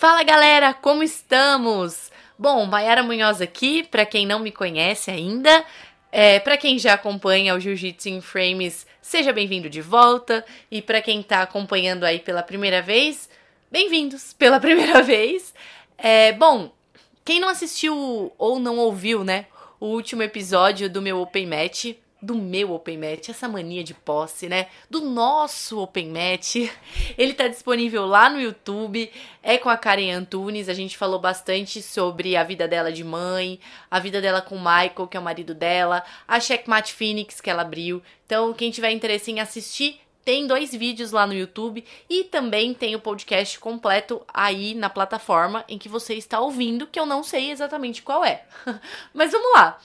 Fala galera, como estamos? Bom, Mayara Munhoz aqui, para quem não me conhece ainda, é, para quem já acompanha o Jiu-Jitsu em Frames, seja bem-vindo de volta. E para quem tá acompanhando aí pela primeira vez, bem-vindos pela primeira vez. É, bom, quem não assistiu ou não ouviu, né, o último episódio do meu Open Match, do meu Open Match, essa mania de posse, né? Do nosso Open Match. Ele tá disponível lá no YouTube, é com a Karen Antunes. A gente falou bastante sobre a vida dela de mãe, a vida dela com o Michael, que é o marido dela, a Checkmate Phoenix que ela abriu. Então, quem tiver interesse em assistir, tem dois vídeos lá no YouTube e também tem o podcast completo aí na plataforma em que você está ouvindo, que eu não sei exatamente qual é. Mas vamos lá.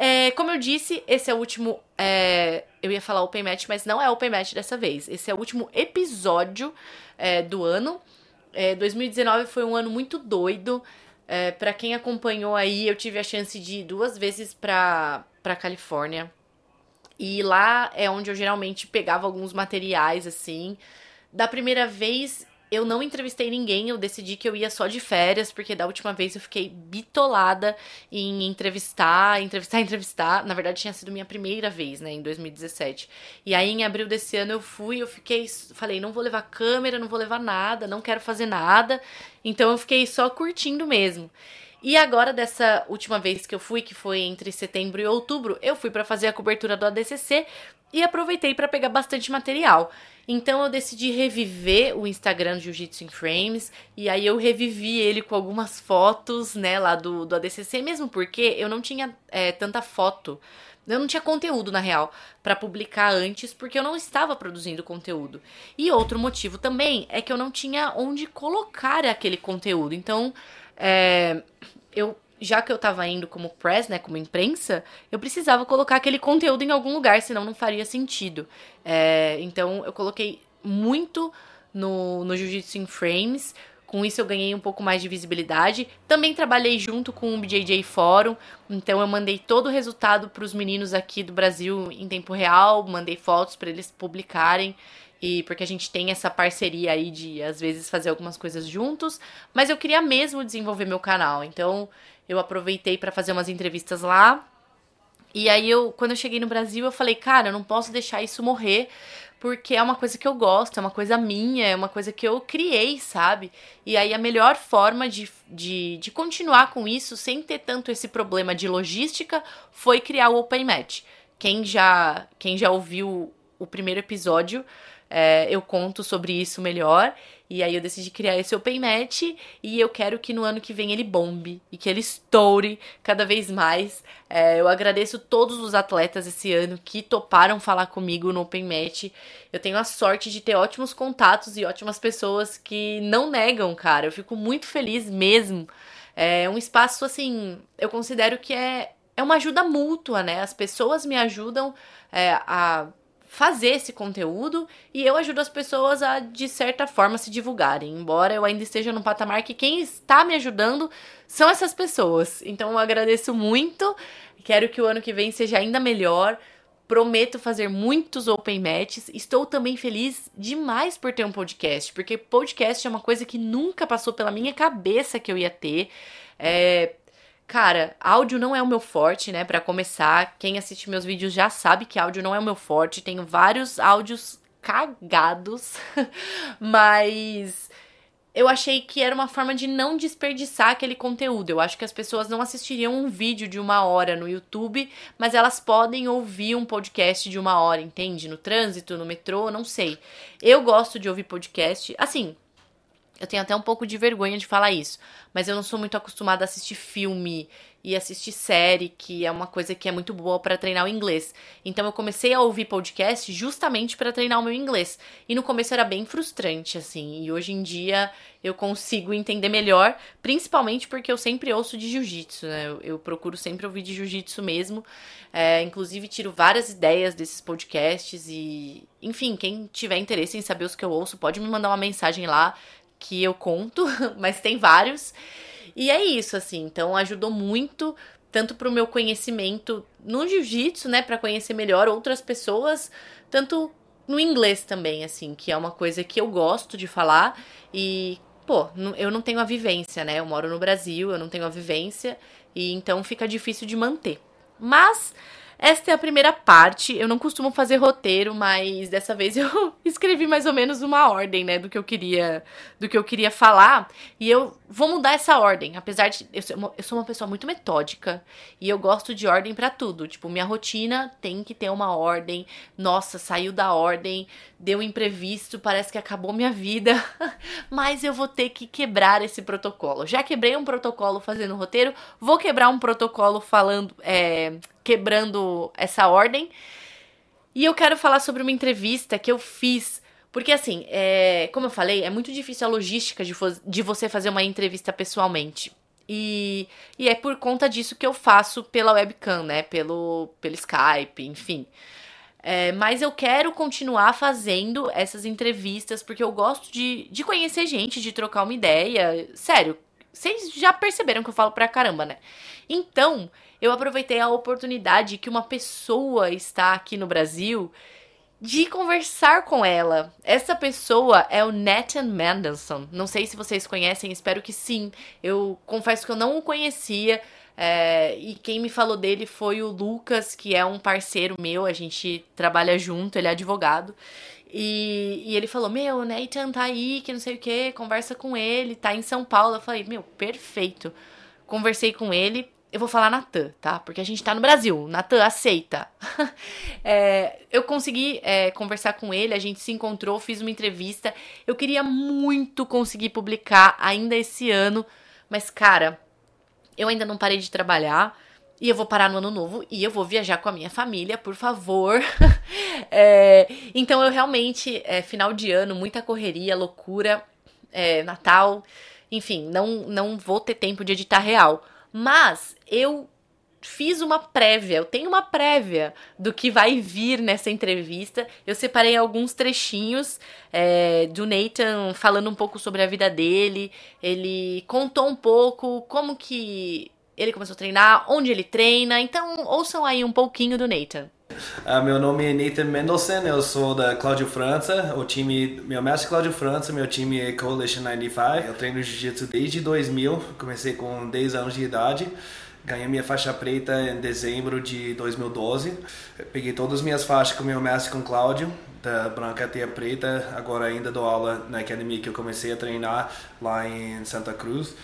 É, como eu disse, esse é o último. É, eu ia falar Open Match, mas não é Open Match dessa vez. Esse é o último episódio é, do ano. 2019 é, foi um ano muito doido. É, para quem acompanhou aí, eu tive a chance de ir duas vezes pra, pra Califórnia. E lá é onde eu geralmente pegava alguns materiais, assim. Da primeira vez, eu não entrevistei ninguém, eu decidi que eu ia só de férias, porque da última vez eu fiquei bitolada em entrevistar, entrevistar, entrevistar. Na verdade, tinha sido minha primeira vez, né, em 2017. E aí, em abril desse ano, eu fui, eu fiquei, falei, não vou levar câmera, não vou levar nada, não quero fazer nada. Então, eu fiquei só curtindo mesmo. E agora, dessa última vez que eu fui, que foi entre setembro e outubro, eu fui para fazer a cobertura do ADCC e aproveitei para pegar bastante material. Então eu decidi reviver o Instagram Jiu-Jitsu in Frames e aí eu revivi ele com algumas fotos, né, lá do, do ADCC, mesmo porque eu não tinha é, tanta foto. Eu não tinha conteúdo, na real, para publicar antes, porque eu não estava produzindo conteúdo. E outro motivo também é que eu não tinha onde colocar aquele conteúdo. Então, é, eu já que eu tava indo como press, né, como imprensa, eu precisava colocar aquele conteúdo em algum lugar, senão não faria sentido. É, então eu coloquei muito no, no Jiu-Jitsu in Frames. Com isso eu ganhei um pouco mais de visibilidade. Também trabalhei junto com o BJJ Fórum, então eu mandei todo o resultado para os meninos aqui do Brasil em tempo real, mandei fotos para eles publicarem e porque a gente tem essa parceria aí de às vezes fazer algumas coisas juntos, mas eu queria mesmo desenvolver meu canal. Então, eu aproveitei para fazer umas entrevistas lá. E aí eu, quando eu cheguei no Brasil, eu falei, cara, eu não posso deixar isso morrer, porque é uma coisa que eu gosto, é uma coisa minha, é uma coisa que eu criei, sabe? E aí a melhor forma de, de, de continuar com isso, sem ter tanto esse problema de logística, foi criar o Open Match. Quem já, quem já ouviu o primeiro episódio é, eu conto sobre isso melhor. E aí eu decidi criar esse Open Match e eu quero que no ano que vem ele bombe e que ele estoure cada vez mais. É, eu agradeço todos os atletas esse ano que toparam falar comigo no Open Match. Eu tenho a sorte de ter ótimos contatos e ótimas pessoas que não negam, cara. Eu fico muito feliz mesmo. É um espaço assim, eu considero que é, é uma ajuda mútua, né? As pessoas me ajudam é, a fazer esse conteúdo e eu ajudo as pessoas a, de certa forma, se divulgarem. Embora eu ainda esteja num patamar que quem está me ajudando são essas pessoas. Então eu agradeço muito. Quero que o ano que vem seja ainda melhor. Prometo fazer muitos open matches. Estou também feliz demais por ter um podcast, porque podcast é uma coisa que nunca passou pela minha cabeça que eu ia ter. É, Cara, áudio não é o meu forte, né? Para começar, quem assiste meus vídeos já sabe que áudio não é o meu forte. Tenho vários áudios cagados, mas eu achei que era uma forma de não desperdiçar aquele conteúdo. Eu acho que as pessoas não assistiriam um vídeo de uma hora no YouTube, mas elas podem ouvir um podcast de uma hora, entende? No trânsito, no metrô, não sei. Eu gosto de ouvir podcast. Assim, eu tenho até um pouco de vergonha de falar isso, mas eu não sou muito acostumada a assistir filme e assistir série, que é uma coisa que é muito boa para treinar o inglês. Então eu comecei a ouvir podcast justamente para treinar o meu inglês. E no começo era bem frustrante assim, e hoje em dia eu consigo entender melhor, principalmente porque eu sempre ouço de jiu-jitsu, né? Eu, eu, procuro sempre ouvir de jiu-jitsu mesmo. É, inclusive tiro várias ideias desses podcasts e, enfim, quem tiver interesse em saber os que eu ouço, pode me mandar uma mensagem lá que eu conto, mas tem vários. E é isso, assim. Então ajudou muito, tanto pro meu conhecimento no jiu-jitsu, né, para conhecer melhor outras pessoas, tanto no inglês também, assim, que é uma coisa que eu gosto de falar e pô, eu não tenho a vivência, né? Eu moro no Brasil, eu não tenho a vivência, e então fica difícil de manter. Mas esta é a primeira parte. Eu não costumo fazer roteiro, mas dessa vez eu escrevi mais ou menos uma ordem, né, do que eu queria, do que eu queria falar, e eu vou mudar essa ordem, apesar de eu, sou uma pessoa muito metódica e eu gosto de ordem para tudo. Tipo, minha rotina tem que ter uma ordem. Nossa, saiu da ordem, deu imprevisto, parece que acabou minha vida, mas eu vou ter que quebrar esse protocolo. Já quebrei um protocolo fazendo roteiro, vou quebrar um protocolo falando, é, quebrando essa ordem. E eu quero falar sobre uma entrevista que eu fiz porque, assim, é, como eu falei, é muito difícil a logística de, de você fazer uma entrevista pessoalmente. E, e é por conta disso que eu faço pela webcam, né? Pelo, pelo Skype, enfim. É, mas eu quero continuar fazendo essas entrevistas porque eu gosto de, de conhecer gente, de trocar uma ideia. Sério, vocês já perceberam que eu falo pra caramba, né? Então, eu aproveitei a oportunidade que uma pessoa está aqui no Brasil de conversar com ela. Essa pessoa é o Nathan Mendelssohn. Não sei se vocês conhecem, espero que sim. Eu confesso que eu não o conhecia. É, e quem me falou dele foi o Lucas, que é um parceiro meu, a gente trabalha junto, ele é advogado. E, e ele falou: Meu, Nathan tá aí, que não sei o que, conversa com ele, tá em São Paulo. Eu falei: Meu, perfeito. Conversei com ele, eu vou falar Natan, tá? Porque a gente tá no Brasil. Natan, aceita. é, eu consegui é, conversar com ele, a gente se encontrou, fiz uma entrevista. Eu queria muito conseguir publicar ainda esse ano, mas, cara, eu ainda não parei de trabalhar. E eu vou parar no ano novo e eu vou viajar com a minha família, por favor. é, então eu realmente, é, final de ano, muita correria, loucura, é, Natal, enfim, não, não vou ter tempo de editar real. Mas eu fiz uma prévia, eu tenho uma prévia do que vai vir nessa entrevista. Eu separei alguns trechinhos é, do Nathan falando um pouco sobre a vida dele. Ele contou um pouco como que ele começou a treinar, onde ele treina. Então, ouçam aí um pouquinho do Nathan. Uh, meu nome é Nathan Mendelssohn, eu sou da Cláudio França, o time, meu mestre é Cláudio França, meu time é Coalition 95. Eu treino Jiu-Jitsu desde 2000, comecei com 10 anos de idade. Ganhei minha faixa preta em dezembro de 2012. Peguei todas as minhas faixas com meu mestre, com Cláudio, da branca até a preta. Agora ainda dou aula na academia que eu comecei a treinar lá em Santa Cruz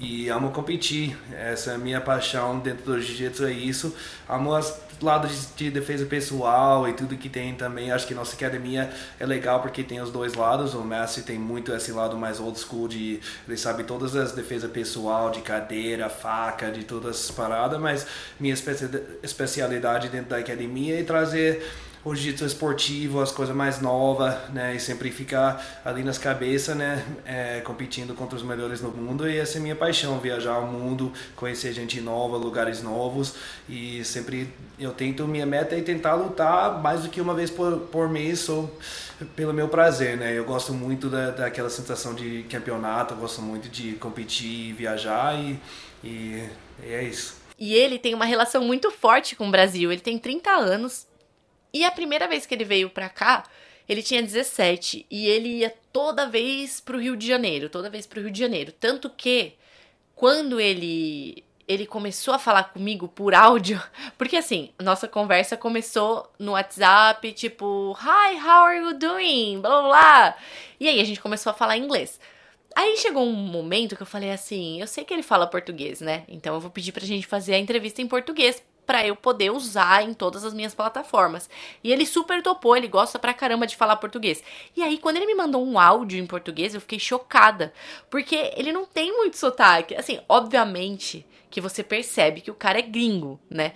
e amo competir. Essa é a minha paixão dentro do jiu-jitsu, é isso. Amo as lados de, de, defesa pessoal e tudo que tem também. Acho que nossa academia é legal porque tem os dois lados. O Messi tem muito esse lado mais old school de ele sabe todas as defesas pessoal, de cadeira, faca, de todas as paradas, mas minha especialidade dentro da academia é trazer o jiu-jitsu esportivo, as coisas mais novas, né? E sempre ficar ali nas cabeças, né? É, competindo contra os melhores no mundo. E essa é minha paixão, viajar o mundo, conhecer gente nova, lugares novos. E sempre eu tento, minha meta é tentar lutar mais do que uma vez por, por mês, ou pelo meu prazer, né? Eu gosto muito da, daquela sensação de campeonato, gosto muito de competir, viajar e, e, e é isso. E ele tem uma relação muito forte com o Brasil. Ele tem 30 anos, e a primeira vez que ele veio pra cá, ele tinha 17 e ele ia toda vez pro Rio de Janeiro, toda vez pro Rio de Janeiro. Tanto que quando ele ele começou a falar comigo por áudio, porque assim, nossa conversa começou no WhatsApp, tipo, hi, how are you doing? Blá blá blá. E aí a gente começou a falar inglês. Aí chegou um momento que eu falei assim: eu sei que ele fala português, né? Então eu vou pedir pra gente fazer a entrevista em português para eu poder usar em todas as minhas plataformas. E ele super topou, ele gosta pra caramba de falar português. E aí, quando ele me mandou um áudio em português, eu fiquei chocada, porque ele não tem muito sotaque. Assim, obviamente que você percebe que o cara é gringo, né?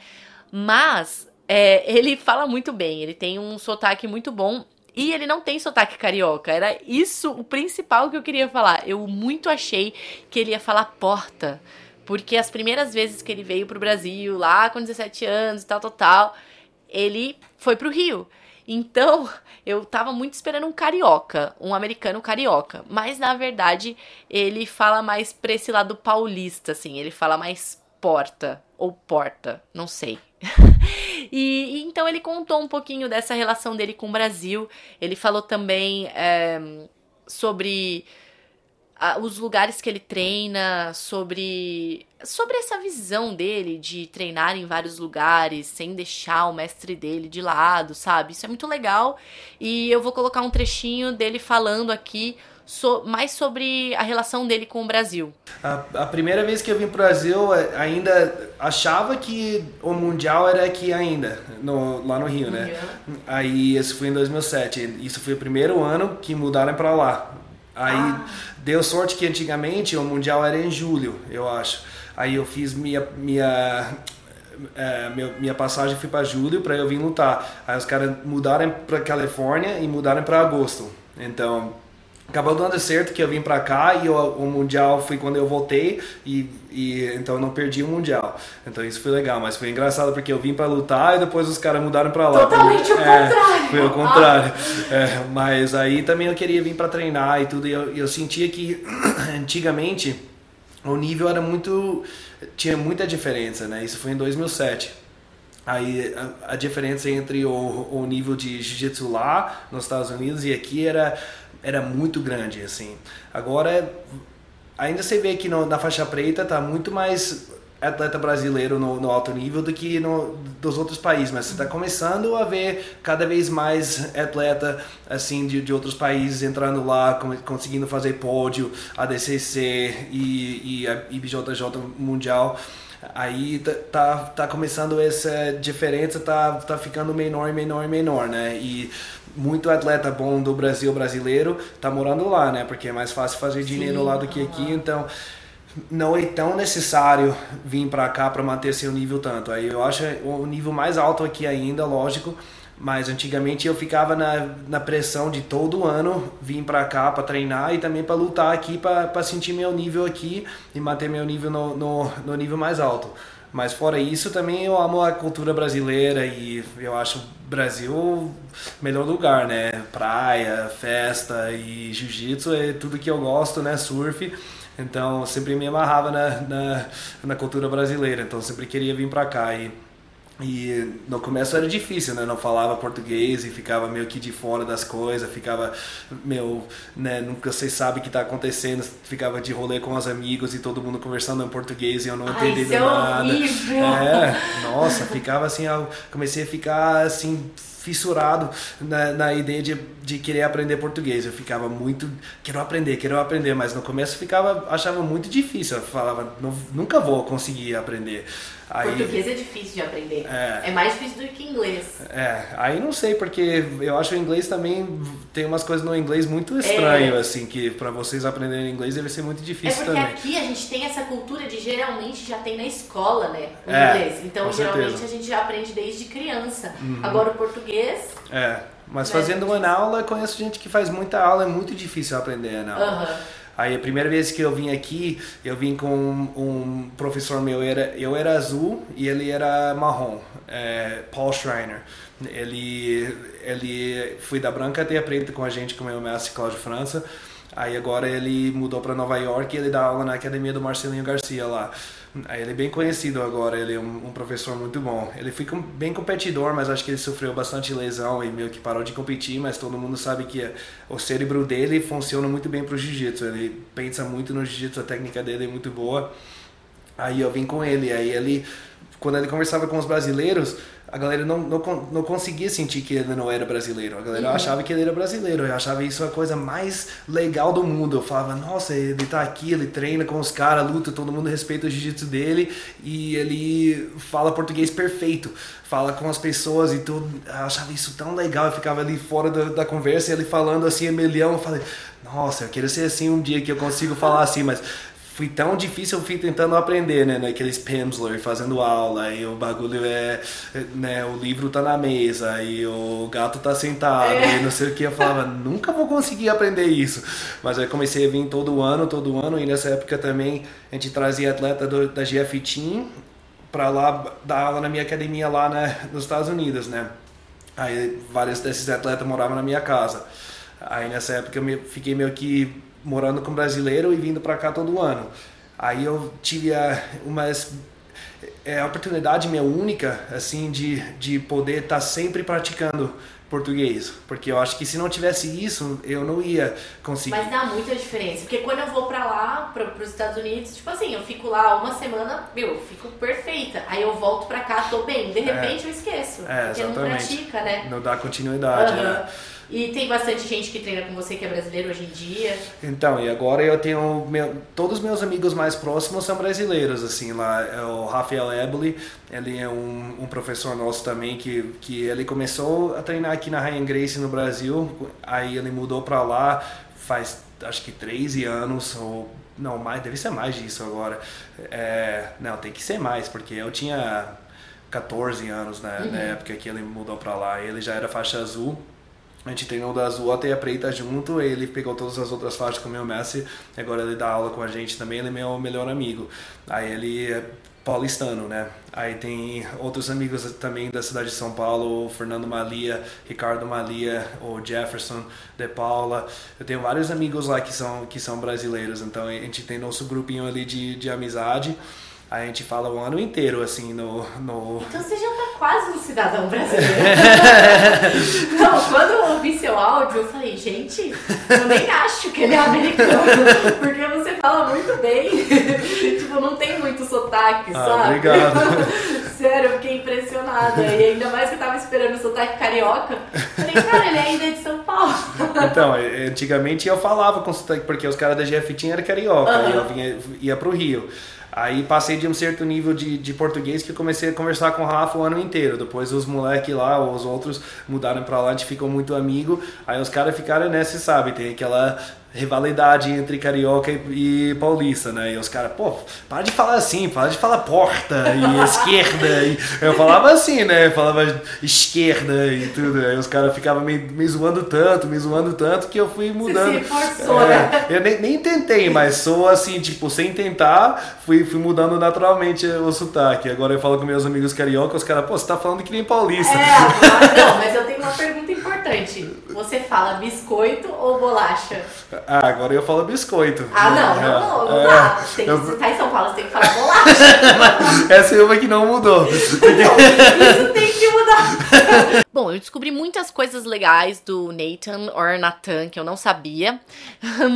Mas é, ele fala muito bem, ele tem um sotaque muito bom e ele não tem sotaque carioca. Era isso o principal que eu queria falar. Eu muito achei que ele ia falar porta. Porque as primeiras vezes que ele veio pro Brasil, lá com 17 anos e tal, tal, tal, ele foi pro Rio. Então, eu tava muito esperando um carioca, um americano carioca. Mas, na verdade, ele fala mais pra esse lado paulista, assim. Ele fala mais porta ou porta, não sei. e, e, então ele contou um pouquinho dessa relação dele com o Brasil. Ele falou também é, sobre a, os lugares que ele treina, sobre sobre essa visão dele de treinar em vários lugares sem deixar o mestre dele de lado, sabe? Isso é muito legal. E eu vou colocar um trechinho dele falando aqui so, mais sobre a relação dele com o Brasil. A, a, primeira vez que eu vim para o Brasil, é, ainda achava que o Mundial era aqui ainda, no, lá no Rio, né? Uhum. Aí, isso foi em 2007. Isso foi o primeiro ano que mudaram para lá. Aí, ah. deu sorte que antigamente o Mundial era em julho, eu acho. Aí eu fiz minha, minha é, minha passagem foi para julho para eu vir lutar. Aí os caras mudaram para Califórnia e mudaram para agosto. Então acabou dando certo que eu vim para cá e o, o, mundial foi quando eu voltei e, e então não perdi o mundial. Então isso foi legal mas foi engraçado porque eu vim para lutar e depois os caras mudaram para lá. Totalmente o é, contrário. foi o contrário. Ah. é, mas aí também eu queria vir para treinar e tudo e eu, eu sentia que antigamente o nível era muito tinha muita diferença né? Isso foi em 2007 Aí a, a diferença entre o, o nível de jiu-jitsu lá nos Estados Unidos e aqui era era muito grande, assim. Agora, ainda você vê que no, na faixa preta tá muito mais atleta brasileiro no, no, alto nível do que no, dos outros países, mas está começando a ver cada vez mais atleta assim de, de outros países entrando lá, conseguindo fazer pódio, ADCC e, e a IBJJ Mundial. Aí tá, tá, tá começando essa diferença, tá, tá ficando menor, menor, menor, né? E muito atleta bom do Brasil brasileiro tá morando lá, né? Porque é mais fácil fazer dinheiro Sim, lá do que aqui, então não é tão necessário vir para cá para manter seu nível tanto. Aí eu acho o nível mais alto aqui ainda, lógico, mas antigamente eu ficava na, na pressão de todo ano vir para cá para treinar e também para lutar aqui para sentir meu nível aqui e manter meu nível no, no, no nível mais alto. Mas fora isso, também eu amo a cultura brasileira e eu acho o Brasil melhor lugar, né? Praia, festa e jiu-jitsu é tudo que eu gosto, né? Surf. Então, sempre me amarrava na, na, na cultura brasileira. Então, sempre queria vir para cá e e no começo era difícil, né? Não falava português e ficava meio que de fora das coisas, ficava, meu, né? Nunca você sabe o que está acontecendo, ficava de rolê com os amigos e todo mundo conversando em português e eu não entendendo é nada. Horrível. É, nossa, ficava assim, eu comecei a ficar assim fissurado na, na ideia de, de querer aprender português. Eu ficava muito, quero aprender, quero aprender, mas no começo ficava, achava muito difícil. Eu falava, nunca vou conseguir aprender. Aí, Português é difícil de aprender. É, é, mais difícil do que inglês. É, aí não sei, porque eu acho o inglês também tem umas coisas no inglês muito estranho, é. assim, que para vocês aprenderem inglês deve ser muito difícil é porque também. aqui a gente tem essa cultura de geralmente já tem na escola, né? O é, inglês. Então geralmente certeza. a gente já aprende desde criança. Uhum. Agora o português. É. Mas né? fazendo uma aula, conheço gente que faz muita aula, é muito difícil aprender na aula. Uhum. Aí a primeira vez que eu vim aqui, eu vim com um, professor meu, era, eu era azul e ele era marrom, é, Paul Schreiner. Ele, ele foi da branca até a preta com a gente, com o meu mestre Cláudio França. Aí agora ele mudou para Nova York e ele dá aula na academia do Marcelinho Garcia lá. Aí ele é bem conhecido agora, ele é um, um, professor muito bom. Ele foi com, bem competidor, mas acho que ele sofreu bastante lesão e meio que parou de competir, mas todo mundo sabe que o cérebro dele funciona muito bem para o jiu-jitsu. Ele pensa muito no jiu-jitsu, a técnica dele é muito boa. Aí eu vim com ele, aí ele quando ele conversava com os brasileiros, a galera não, não, não conseguia sentir que ele não era brasileiro. A galera uhum. achava que ele era brasileiro. Eu achava isso a coisa mais legal do mundo. Eu falava, nossa, ele tá aqui, ele treina com os caras, luta, todo mundo respeita o jiu-jitsu dele e ele fala português perfeito. Fala com as pessoas e tudo. Eu achava isso tão legal. Eu ficava ali fora da, da conversa e ele falando assim, a milhão. Eu falei, nossa, eu quero ser assim um dia que eu consigo falar assim, mas foi tão difícil, eu fui tentando aprender, né, naqueles Pimsleur, fazendo aula, e o bagulho é, né, o livro tá na mesa, e o gato tá sentado, é. e não sei o que, eu falava, nunca vou conseguir aprender isso, mas aí comecei a vir todo ano, todo ano, e nessa época também a gente trazia atleta do, da GF Team para lá dar aula na minha academia lá né, nos Estados Unidos, né, aí vários desses atletas moravam na minha casa, aí nessa época eu fiquei meio que morando com brasileiro e vindo para cá todo ano. Aí eu tive a, uma é, oportunidade minha única, assim, de, de poder estar tá sempre praticando português. Porque eu acho que se não tivesse isso, eu não ia conseguir. Mas dá muita diferença. Porque quando eu vou pra lá, pra, pros Estados Unidos, tipo assim, eu fico lá uma semana, meu, eu fico perfeita. Aí eu volto pra cá, tô bem. De repente é. eu esqueço. É, porque exatamente. não pratica, né? Não dá continuidade, uhum. né? E tem bastante gente que treina com você que é brasileiro hoje em dia. Então, e agora eu tenho. Meu, todos os meus amigos mais próximos são brasileiros, assim, lá. É o Rafael Eboli, ele é um, um, professor nosso também, que, que ele começou a treinar aqui na Ryan Grace no Brasil, aí ele mudou para lá faz acho que 13 anos, ou não, mais, deve ser mais disso agora. É, não, tem que ser mais, porque eu tinha 14 anos né, uhum. na época que ele mudou para lá. Ele já era faixa azul a gente treinou da azul até a preta junto, ele pegou todas as outras faixas com o meu mestre, agora ele dá aula com a gente também, ele é meu melhor amigo. Aí ele é paulistano, né? Aí tem outros amigos também da cidade de São Paulo, o Fernando Malia, Ricardo Malia, o Jefferson de Paula. Eu tenho vários amigos lá que são, que são brasileiros, então a gente tem nosso grupinho ali de, de amizade. A gente fala o ano inteiro, assim, no. no... Então você já tá quase um cidadão brasileiro. não, quando eu ouvi seu áudio, eu falei, gente, eu nem acho que ele é americano, porque você fala muito bem. tipo, não tem muito sotaque, ah, sabe? Obrigado. Sério, eu fiquei impressionada. E ainda mais que eu tava esperando o sotaque carioca. Falei, cara, ele ainda é de São Paulo. Então, antigamente eu falava com sotaque, porque os caras da GF tinha era carioca, uhum. e eu vinha, ia pro Rio. Aí passei de um certo nível de, de português que comecei a conversar com o Rafa o ano inteiro. Depois os moleques lá, os outros mudaram pra lá, a gente ficou muito amigo. Aí os caras ficaram nessa, sabe? Tem aquela rivalidade entre carioca e, e paulista, né? E os caras, pô, para de falar assim, para de falar porta e esquerda. E eu falava assim, né? Eu falava esquerda e tudo. Aí os caras ficavam me, me zoando tanto, me zoando tanto que eu fui mudando. Você se forçou, é, né? Eu nem, nem tentei, mas sou assim, tipo, sem tentar, fui, fui mudando naturalmente o sotaque. Agora eu falo com meus amigos carioca, os caras, pô, você tá falando que nem paulista. É, não, mas eu tenho uma pergunta importante. Você fala biscoito ou bolacha? Ah, agora eu falo biscoito. Ah, não, não, não, não é, dá. Tem, eu... Você tá em São Paulo, você tem que falar bolacha. Essa é uma que não mudou. isso tem que mudar. Bom, eu descobri muitas coisas legais do Nathan, or Nathan, que eu não sabia.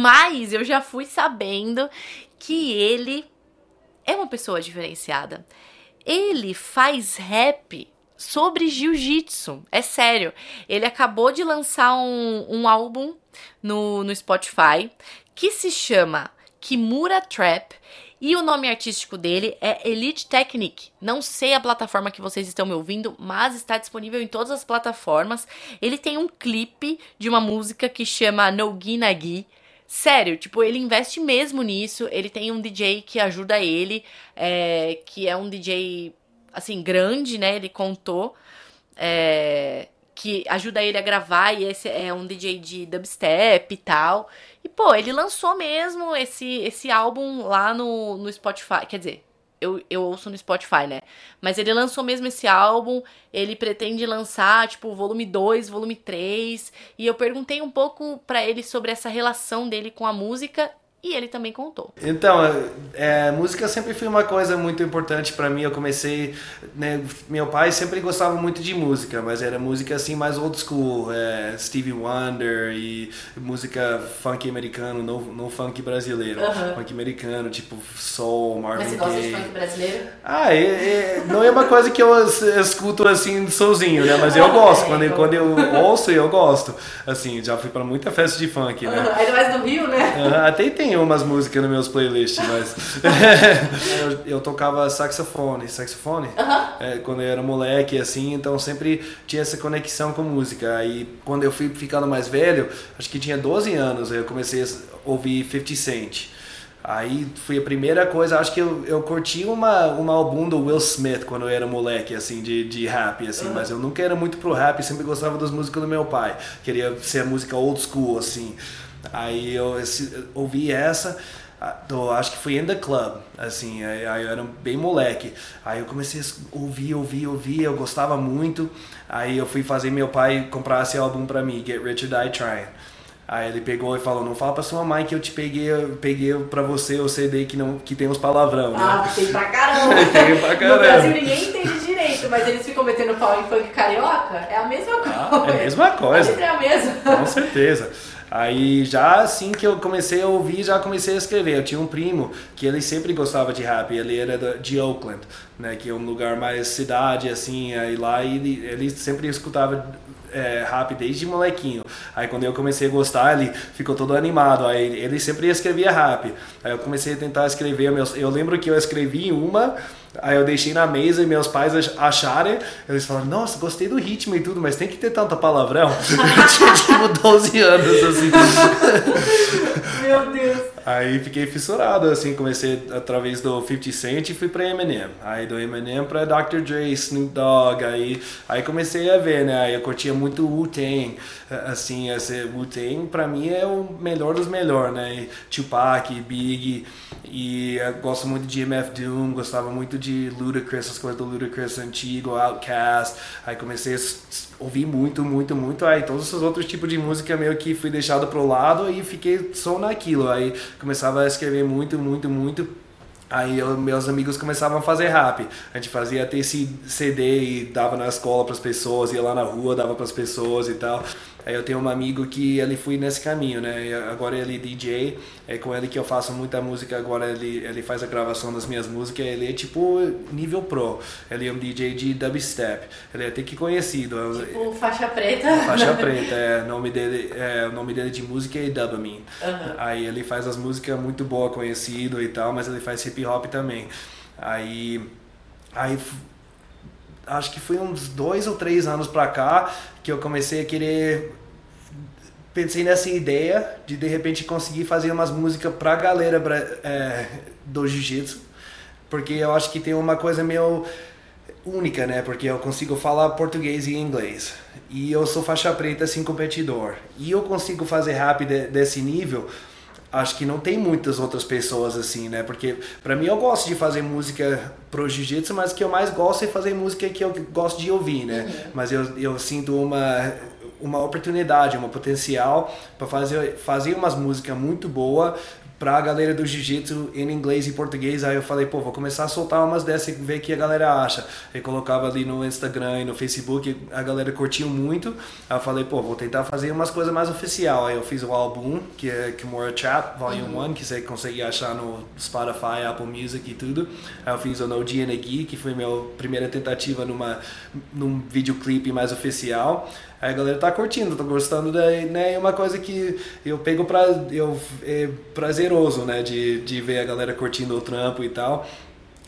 Mas eu já fui sabendo que ele é uma pessoa diferenciada. Ele faz rap sobre jiu-jitsu. É sério. Ele acabou de lançar um, um álbum no, no Spotify que se chama Kimura Trap. E o nome artístico dele é Elite Technique. Não sei a plataforma que vocês estão me ouvindo, mas está disponível em todas as plataformas. Ele tem um clipe de uma música que chama Nogi Nagi. Sério, tipo, ele investe mesmo nisso. Ele tem um DJ que ajuda ele, é, que é um DJ assim, grande, né? Ele contou. É, que ajuda ele a gravar, e esse é um DJ de dubstep e tal. E, pô, ele lançou mesmo esse, esse álbum lá no, no Spotify. Quer dizer, eu, eu ouço no Spotify, né? Mas ele lançou mesmo esse álbum, ele pretende lançar, tipo, volume 2, volume 3. E eu perguntei um pouco para ele sobre essa relação dele com a música e ele também contou. Então, é, música sempre foi uma coisa muito importante para mim. Eu comecei, né, meu pai sempre gostava muito de música, mas era música assim mais old school, é, Stevie Wonder e música funk americano, não, não funk brasileiro, funk americano, tipo soul, Marvin Gaye. Mas você gosta de funk brasileiro? Ah, é, é, não é uma coisa que eu escuto assim sozinho, né? Mas eu gosto. quando, eu, quando eu ouço, eu gosto. Assim, já fui para muita festa de funk, né? Uhum. Ainda mais no Rio, né? até tem tem umas músicas nos meus playlists, mas. eu, eu, tocava saxofone, saxofone, é, quando eu era moleque, assim, então sempre tinha essa conexão com música. Aí quando eu fui ficando mais velho, acho que tinha 12 anos, eu comecei a ouvir 50 Cent. Aí foi a primeira coisa, acho que eu, eu curti uma, uma álbum do Will Smith quando eu era moleque, assim, de, de rap, assim, uhum. mas eu nunca era muito pro rap, sempre gostava das músicas do meu pai. Queria ser música old school, assim. Aí eu esse, ouvi essa, do, acho que foi In The Club, assim, aí, aí, eu era bem moleque. Aí eu comecei a ouvir, ouvir, ouvir, eu gostava muito. Aí eu fui fazer meu pai comprar esse álbum pra mim, Get Rich or Die Trying. Aí ele pegou e falou, não fala pra sua mãe que eu te peguei, eu peguei pra você o CD que, não, que tem uns palavrão, né? Ah, tem pra caramba! tem pra caramba! No Brasil ninguém entende direito, Mas eles ficam metendo pau em funk carioca? É a mesma coisa. Ah, é a mesma coisa. É a mesma. Com certeza. Aí já assim que eu comecei a ouvir, já comecei a escrever. Eu tinha um primo que ele sempre gostava de rap, ele era de Oakland, né, que é um lugar mais cidade assim, aí lá ele, ele sempre escutava é, rap desde molequinho. Aí quando eu comecei a gostar, ele ficou todo animado. Aí ele sempre escrevia rap. Aí eu comecei a tentar escrever. Meus, eu lembro que eu escrevi uma Aí eu deixei na mesa e meus pais acharem, eles falaram, nossa, gostei do ritmo e tudo, mas tem que ter tanta palavrão. eu tinha tipo 12 anos, assim. Meu Deus. Aí fiquei fissurado, assim, comecei através do 50 Cent e fui pra Eminem. Aí do Eminem pra Dr. Dre, Snoop Dogg, aí, aí comecei a ver, né? Aí eu curtia muito Wu-Tang, assim, esse Wu-Tang pra mim é o melhor dos melhores, né? E Tupac, Big, e gosto muito de MF Doom, gostava muito de Ludacris, as coisas do Ludacris antigo, Outkast. Aí comecei a ouvir muito, muito, muito. Aí todos esses outros tipos de música meio que fui deixado pro lado e fiquei só naquilo. Aí começava a escrever muito, muito, muito. Aí eu, meus amigos começavam a fazer rap. A gente fazia até esse CD e dava na escola para as pessoas, ia lá na rua, dava para as pessoas e tal. Aí eu tenho um amigo que ele foi nesse caminho, né? Agora ele é DJ, é com ele que eu faço muita música. Agora ele, ele faz a gravação das minhas músicas. Ele é tipo nível pro. Ele é um DJ de dubstep. Ele é até que conhecido. Tipo faixa preta. Faixa preta, é. O nome dele, é, o nome dele de música é Dubamin. Uhum. Aí ele faz as músicas muito boa, conhecido e tal, mas ele faz hip hop também. Aí, aí acho que foi uns dois ou três anos pra cá que eu comecei a querer pensei nessa ideia de de repente conseguir fazer umas músicas pra galera é, do jiu-jitsu porque eu acho que tem uma coisa meio única né? Porque eu consigo falar português e inglês. E eu sou faixa preta assim competidor. E eu consigo fazer rápido desse nível acho que não tem muitas outras pessoas assim, né? Porque para mim eu gosto de fazer música pro jiu-jitsu, mas o que eu mais gosto é fazer música que eu gosto de ouvir, né? Uhum. Mas eu, eu sinto uma uma oportunidade, uma potencial para fazer fazer umas músicas muito boa pra galera do jiu-jitsu em inglês e português. Aí eu falei, pô, vou começar a soltar umas dessas e ver o que a galera acha. Eu colocava ali no Instagram e no Facebook, a galera curtiu muito. Aí eu falei, pô, vou tentar fazer umas coisas mais oficial. Aí eu fiz o álbum, que é Kimura Trap Volume uhum. 1, que você consegue achar no Spotify, Apple Music e tudo. Aí eu fiz o No Dia que foi minha primeira tentativa numa, num videoclipe mais oficial. Aí a galera tá curtindo, tá gostando daí, né? É uma coisa que eu pego pra. Eu, é prazeroso, né? De, de ver a galera curtindo o trampo e tal.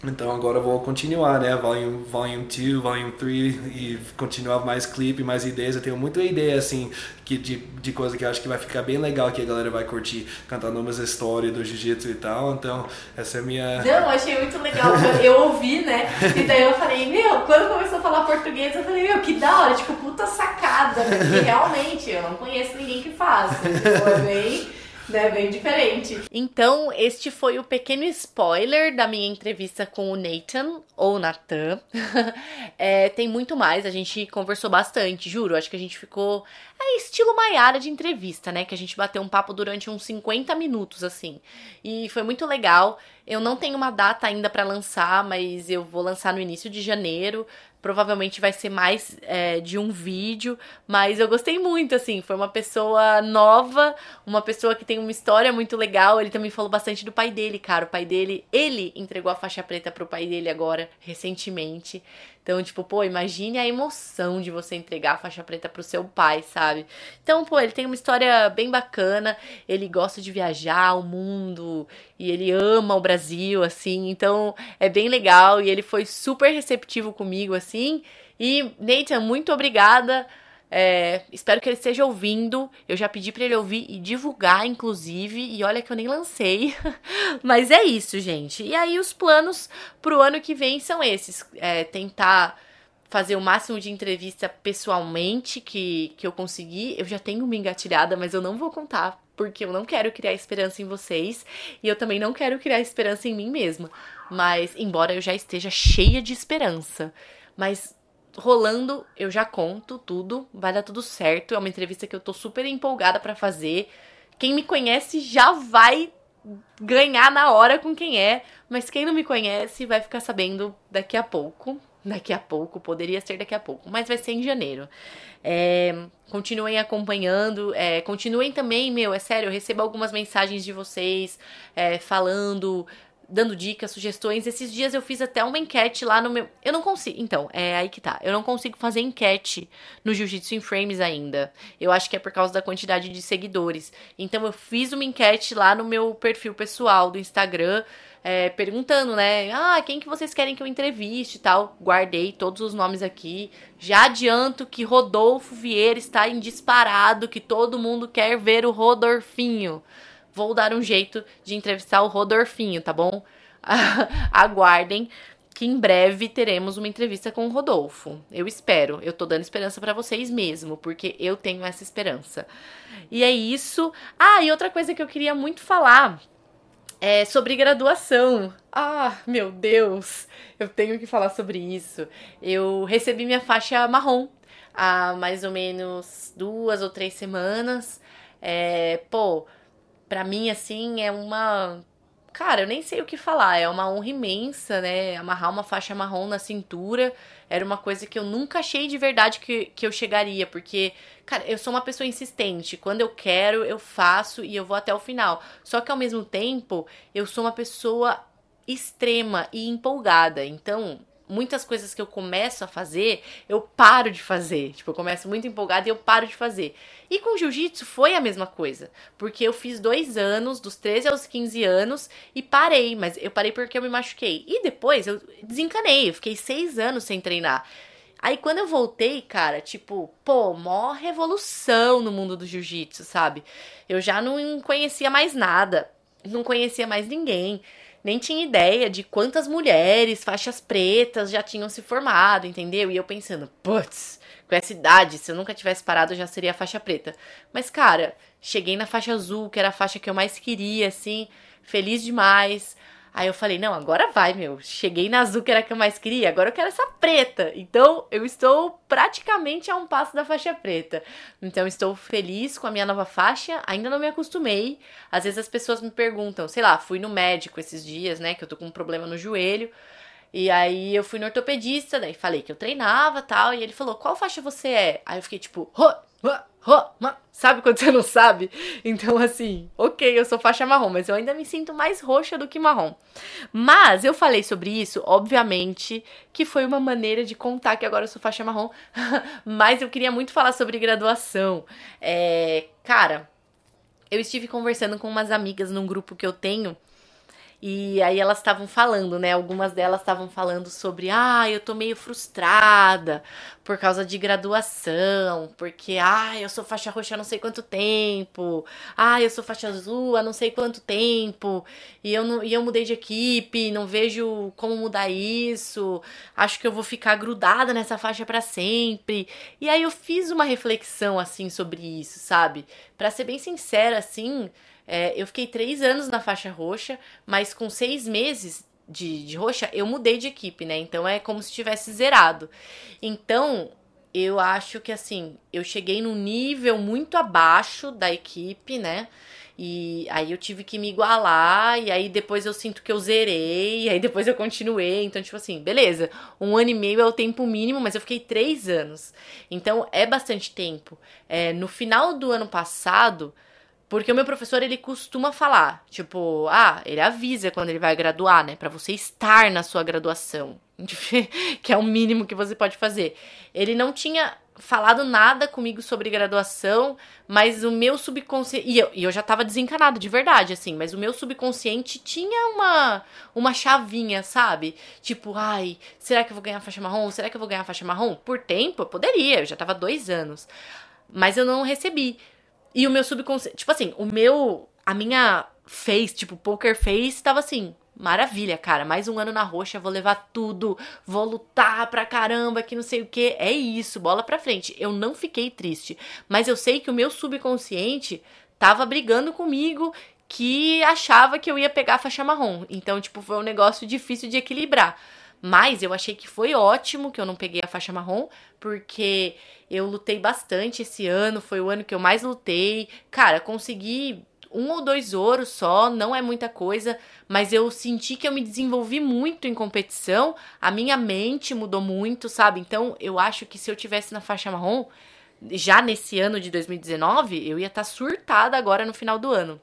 Então agora eu vou continuar, né? Volume 2, volume Volume 3 e continuar mais clipe, mais ideias. Eu tenho muita ideia, assim, que, de, de coisa que eu acho que vai ficar bem legal, que a galera vai curtir, cantando umas histórias do jiu-jitsu e tal. Então, essa é a minha. Não, achei muito legal. Eu ouvi, né? E daí eu falei, meu, quando começou a falar português, eu falei, meu, que da hora, tipo, puta sacada. Porque realmente eu não conheço ninguém que. Foi bem né? Bem diferente. Então, este foi o pequeno spoiler da minha entrevista com o Nathan, ou Nathan. é, tem muito mais, a gente conversou bastante, juro. Acho que a gente ficou. É estilo Maiara de entrevista, né? Que a gente bateu um papo durante uns 50 minutos, assim. E foi muito legal. Eu não tenho uma data ainda para lançar, mas eu vou lançar no início de janeiro. Provavelmente vai ser mais é, de um vídeo, mas eu gostei muito, assim. Foi uma pessoa nova, uma pessoa que tem uma história muito legal. Ele também falou bastante do pai dele, cara. O pai dele, ele entregou a faixa preta pro pai dele agora, recentemente. Então, tipo, pô, imagine a emoção de você entregar a faixa preta pro seu pai, sabe? Então, pô, ele tem uma história bem bacana, ele gosta de viajar o mundo e ele ama o Brasil, assim, então é bem legal e ele foi super receptivo comigo, assim. E, Nathan, muito obrigada. É, espero que ele esteja ouvindo. Eu já pedi para ele ouvir e divulgar, inclusive. E olha que eu nem lancei. Mas é isso, gente. E aí, os planos pro ano que vem são esses: é, tentar fazer o máximo de entrevista pessoalmente que, que eu conseguir. Eu já tenho uma engatilhada, mas eu não vou contar. Porque eu não quero criar esperança em vocês. E eu também não quero criar esperança em mim mesma. Mas, embora eu já esteja cheia de esperança. Mas rolando, eu já conto tudo, vai dar tudo certo. É uma entrevista que eu tô super empolgada para fazer. Quem me conhece já vai ganhar na hora com quem é, mas quem não me conhece vai ficar sabendo daqui a pouco. daqui a pouco, poderia ser daqui a pouco, mas vai ser em janeiro. É, continuem acompanhando, é, continuem também, meu, é sério, eu recebo algumas mensagens de vocês é, falando dando dicas, sugestões. Esses dias eu fiz até uma enquete lá no meu. Eu não consigo. Então, é aí que tá. Eu não consigo fazer enquete no Jiu-Jitsu em Frames ainda. Eu acho que é por causa da quantidade de seguidores. Então, eu fiz uma enquete lá no meu perfil pessoal do Instagram. É, perguntando, né? Ah, quem que vocês querem que eu entreviste e tal. Guardei todos os nomes aqui. Já adianto que Rodolfo Vieira está em disparado, que todo mundo quer ver o Rodorfinho vou dar um jeito de entrevistar o Rodolfinho, tá bom? Aguardem que em breve teremos uma entrevista com o Rodolfo. Eu espero. Eu tô dando esperança para vocês mesmo, porque eu tenho essa esperança. E é isso. Ah, e outra coisa que eu queria muito falar é sobre graduação. Ah, meu Deus, eu tenho que falar sobre isso. Eu recebi minha faixa marrom há mais ou menos duas ou três semanas. É, pô, para mim, assim, é uma. Cara, eu nem sei o que falar. É uma honra imensa, né? Amarrar uma faixa marrom na cintura era uma coisa que eu nunca achei de verdade que, que eu chegaria. Porque, cara, eu sou uma pessoa insistente. Quando eu quero, eu faço e eu vou até o final. Só que ao mesmo tempo, eu sou uma pessoa extrema e empolgada. Então, muitas coisas que eu começo a fazer, eu paro de fazer. Tipo, eu começo muito empolgada e eu paro de fazer. E com jiu-jitsu foi a mesma coisa. Porque eu fiz dois anos, dos 13 aos 15 anos, e parei. Mas eu parei porque eu me machuquei. E depois eu desencanei. Eu fiquei seis anos sem treinar. Aí quando eu voltei, cara, tipo, pô, mó revolução no mundo do jiu-jitsu, sabe? Eu já não conhecia mais nada, não conhecia mais ninguém nem tinha ideia de quantas mulheres faixas pretas já tinham se formado, entendeu? E eu pensando, putz, com essa idade, se eu nunca tivesse parado, eu já seria faixa preta. Mas, cara, cheguei na faixa azul, que era a faixa que eu mais queria, assim, feliz demais. Aí eu falei, não, agora vai, meu. Cheguei na azul que era que eu mais queria, agora eu quero essa preta. Então eu estou praticamente a um passo da faixa preta. Então estou feliz com a minha nova faixa, ainda não me acostumei. Às vezes as pessoas me perguntam, sei lá, fui no médico esses dias, né, que eu tô com um problema no joelho. E aí eu fui no ortopedista, daí falei que eu treinava tal, e ele falou, qual faixa você é? Aí eu fiquei tipo, sabe quando você não sabe? Então, assim, ok, eu sou faixa marrom, mas eu ainda me sinto mais roxa do que marrom. Mas eu falei sobre isso, obviamente, que foi uma maneira de contar que agora eu sou faixa marrom, mas eu queria muito falar sobre graduação. É, cara, eu estive conversando com umas amigas num grupo que eu tenho e aí elas estavam falando, né? Algumas delas estavam falando sobre, ah, eu tô meio frustrada por causa de graduação, porque, ah, eu sou faixa roxa há não sei quanto tempo, ah, eu sou faixa azul há não sei quanto tempo, e eu, não, e eu mudei de equipe, não vejo como mudar isso, acho que eu vou ficar grudada nessa faixa para sempre. E aí eu fiz uma reflexão, assim, sobre isso, sabe? Para ser bem sincera, assim é, eu fiquei três anos na faixa roxa, mas com seis meses de, de roxa, eu mudei de equipe, né? Então é como se tivesse zerado. Então, eu acho que assim, eu cheguei num nível muito abaixo da equipe, né? E aí eu tive que me igualar, e aí depois eu sinto que eu zerei, e aí depois eu continuei. Então, tipo assim, beleza, um ano e meio é o tempo mínimo, mas eu fiquei três anos. Então é bastante tempo. É, no final do ano passado, porque o meu professor, ele costuma falar, tipo, ah, ele avisa quando ele vai graduar, né? Para você estar na sua graduação, que é o mínimo que você pode fazer. Ele não tinha falado nada comigo sobre graduação, mas o meu subconsciente. E eu, e eu já tava desencanado de verdade, assim, mas o meu subconsciente tinha uma, uma chavinha, sabe? Tipo, ai, será que eu vou ganhar faixa marrom? Será que eu vou ganhar faixa marrom? Por tempo, eu poderia, eu já tava dois anos. Mas eu não recebi. E o meu subconsciente, tipo assim, o meu, a minha face, tipo, poker face, tava assim, maravilha, cara, mais um ano na roxa, vou levar tudo, vou lutar pra caramba, que não sei o que, é isso, bola pra frente. Eu não fiquei triste, mas eu sei que o meu subconsciente tava brigando comigo que achava que eu ia pegar a faixa marrom. Então, tipo, foi um negócio difícil de equilibrar. Mas eu achei que foi ótimo que eu não peguei a faixa marrom, porque eu lutei bastante esse ano, foi o ano que eu mais lutei. Cara, consegui um ou dois ouros só, não é muita coisa, mas eu senti que eu me desenvolvi muito em competição, a minha mente mudou muito, sabe? Então eu acho que se eu tivesse na faixa marrom, já nesse ano de 2019, eu ia estar tá surtada agora no final do ano.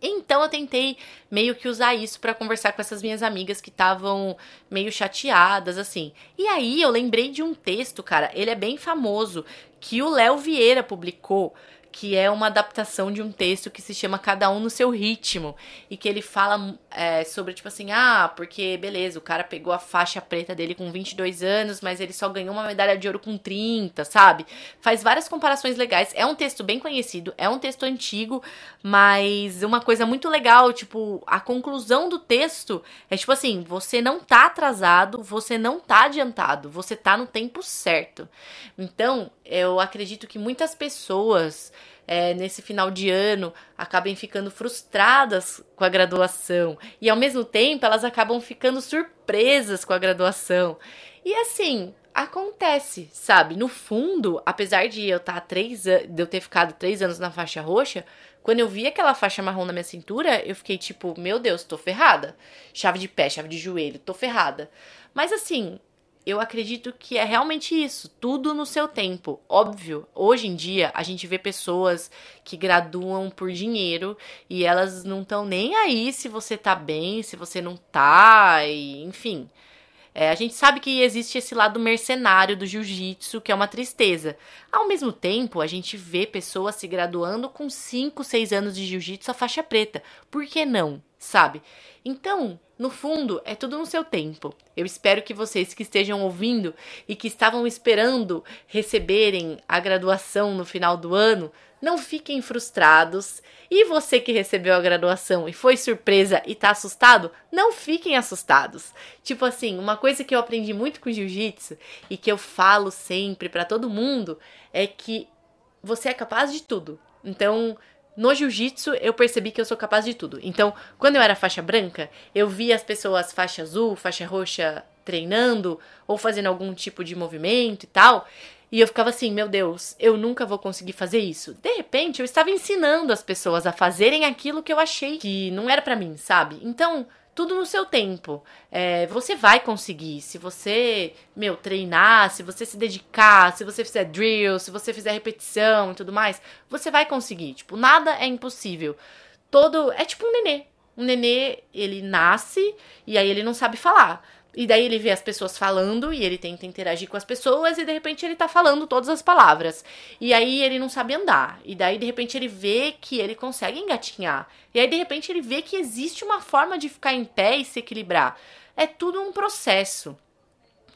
Então eu tentei meio que usar isso para conversar com essas minhas amigas que estavam meio chateadas assim. E aí eu lembrei de um texto, cara, ele é bem famoso, que o Léo Vieira publicou que é uma adaptação de um texto que se chama Cada Um no Seu Ritmo, e que ele fala é, sobre, tipo assim, ah, porque beleza, o cara pegou a faixa preta dele com 22 anos, mas ele só ganhou uma medalha de ouro com 30, sabe? Faz várias comparações legais. É um texto bem conhecido, é um texto antigo, mas uma coisa muito legal, tipo, a conclusão do texto é tipo assim: você não tá atrasado, você não tá adiantado, você tá no tempo certo. Então, eu acredito que muitas pessoas é, nesse final de ano acabem ficando frustradas com a graduação e ao mesmo tempo elas acabam ficando surpresas com a graduação. E assim, acontece, sabe? No fundo, apesar de eu estar tá três de eu ter ficado três anos na faixa roxa, quando eu vi aquela faixa marrom na minha cintura, eu fiquei tipo, meu Deus, tô ferrada. Chave de pé, chave de joelho, tô ferrada. Mas assim, eu acredito que é realmente isso, tudo no seu tempo. Óbvio, hoje em dia a gente vê pessoas que graduam por dinheiro e elas não estão nem aí se você tá bem, se você não tá, e, enfim. É, a gente sabe que existe esse lado mercenário do jiu-jitsu, que é uma tristeza. Ao mesmo tempo, a gente vê pessoas se graduando com 5, 6 anos de jiu-jitsu a faixa preta. Por que não? Sabe? Então, no fundo, é tudo no seu tempo. Eu espero que vocês que estejam ouvindo e que estavam esperando receberem a graduação no final do ano, não fiquem frustrados. E você que recebeu a graduação e foi surpresa e tá assustado, não fiquem assustados. Tipo assim, uma coisa que eu aprendi muito com jiu-jitsu e que eu falo sempre para todo mundo é que você é capaz de tudo. Então, no jiu-jitsu eu percebi que eu sou capaz de tudo. Então, quando eu era faixa branca, eu via as pessoas faixa azul, faixa roxa treinando ou fazendo algum tipo de movimento e tal. E eu ficava assim, meu Deus, eu nunca vou conseguir fazer isso. De repente, eu estava ensinando as pessoas a fazerem aquilo que eu achei que não era para mim, sabe? Então, tudo no seu tempo. É, você vai conseguir. Se você, meu, treinar, se você se dedicar, se você fizer drill, se você fizer repetição e tudo mais, você vai conseguir. Tipo, nada é impossível. Todo. É tipo um nenê. Um nenê, ele nasce e aí ele não sabe falar. E daí ele vê as pessoas falando e ele tenta interagir com as pessoas e de repente ele tá falando todas as palavras. E aí ele não sabe andar. E daí de repente ele vê que ele consegue engatinhar. E aí de repente ele vê que existe uma forma de ficar em pé e se equilibrar. É tudo um processo.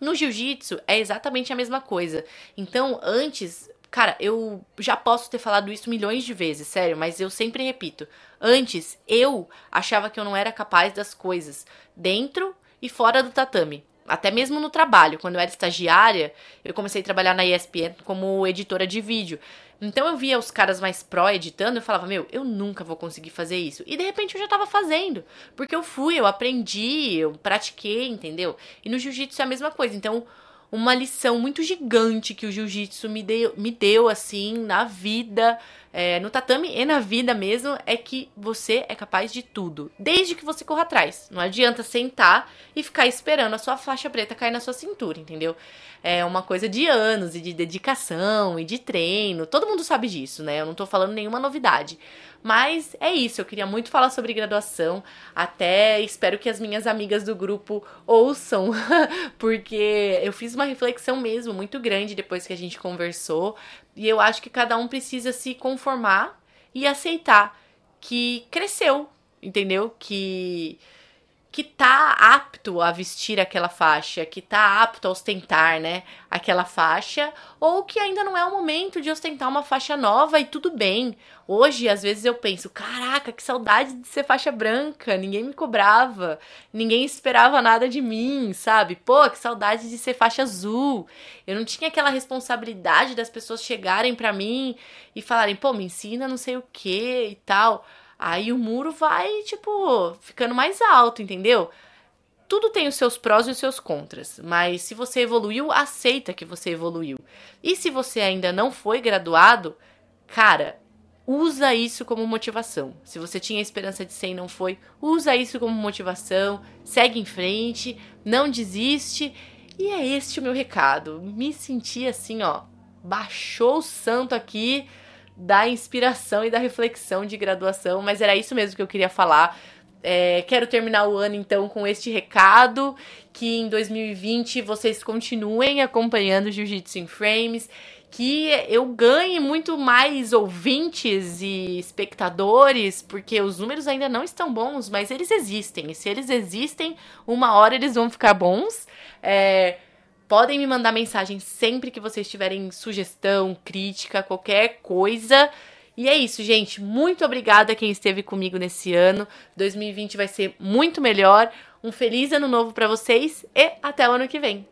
No jiu-jitsu é exatamente a mesma coisa. Então, antes, Cara, eu já posso ter falado isso milhões de vezes, sério, mas eu sempre repito. Antes, eu achava que eu não era capaz das coisas dentro e fora do tatame. Até mesmo no trabalho, quando eu era estagiária, eu comecei a trabalhar na ESPN como editora de vídeo. Então eu via os caras mais pró editando, eu falava, meu, eu nunca vou conseguir fazer isso. E de repente eu já tava fazendo, porque eu fui, eu aprendi, eu pratiquei, entendeu? E no jiu-jitsu é a mesma coisa. Então, uma lição muito gigante que o jiu-jitsu me deu, me deu, assim, na vida, é, no tatame e na vida mesmo, é que você é capaz de tudo, desde que você corra atrás. Não adianta sentar e ficar esperando a sua faixa preta cair na sua cintura, entendeu? É uma coisa de anos e de dedicação e de treino. Todo mundo sabe disso, né? Eu não tô falando nenhuma novidade. Mas é isso, eu queria muito falar sobre graduação. Até espero que as minhas amigas do grupo ouçam, porque eu fiz uma reflexão mesmo muito grande depois que a gente conversou. E eu acho que cada um precisa se conformar e aceitar que cresceu, entendeu? Que que tá apto a vestir aquela faixa, que tá apto a ostentar, né, aquela faixa, ou que ainda não é o momento de ostentar uma faixa nova e tudo bem. Hoje, às vezes eu penso, caraca, que saudade de ser faixa branca, ninguém me cobrava, ninguém esperava nada de mim, sabe? Pô, que saudade de ser faixa azul. Eu não tinha aquela responsabilidade das pessoas chegarem para mim e falarem, pô, me ensina não sei o que e tal. Aí o muro vai, tipo, ficando mais alto, entendeu? Tudo tem os seus prós e os seus contras, mas se você evoluiu, aceita que você evoluiu. E se você ainda não foi graduado, cara, usa isso como motivação. Se você tinha esperança de ser e não foi, usa isso como motivação, segue em frente, não desiste. E é este o meu recado. Me senti assim, ó, baixou o santo aqui da inspiração e da reflexão de graduação, mas era isso mesmo que eu queria falar. É, quero terminar o ano então com este recado: que em 2020 vocês continuem acompanhando Jiu-Jitsu em Frames, que eu ganhe muito mais ouvintes e espectadores, porque os números ainda não estão bons, mas eles existem. E se eles existem, uma hora eles vão ficar bons. É, podem me mandar mensagem sempre que vocês tiverem sugestão, crítica, qualquer coisa. E é isso, gente. Muito obrigada a quem esteve comigo nesse ano. 2020 vai ser muito melhor. Um feliz ano novo para vocês e até o ano que vem.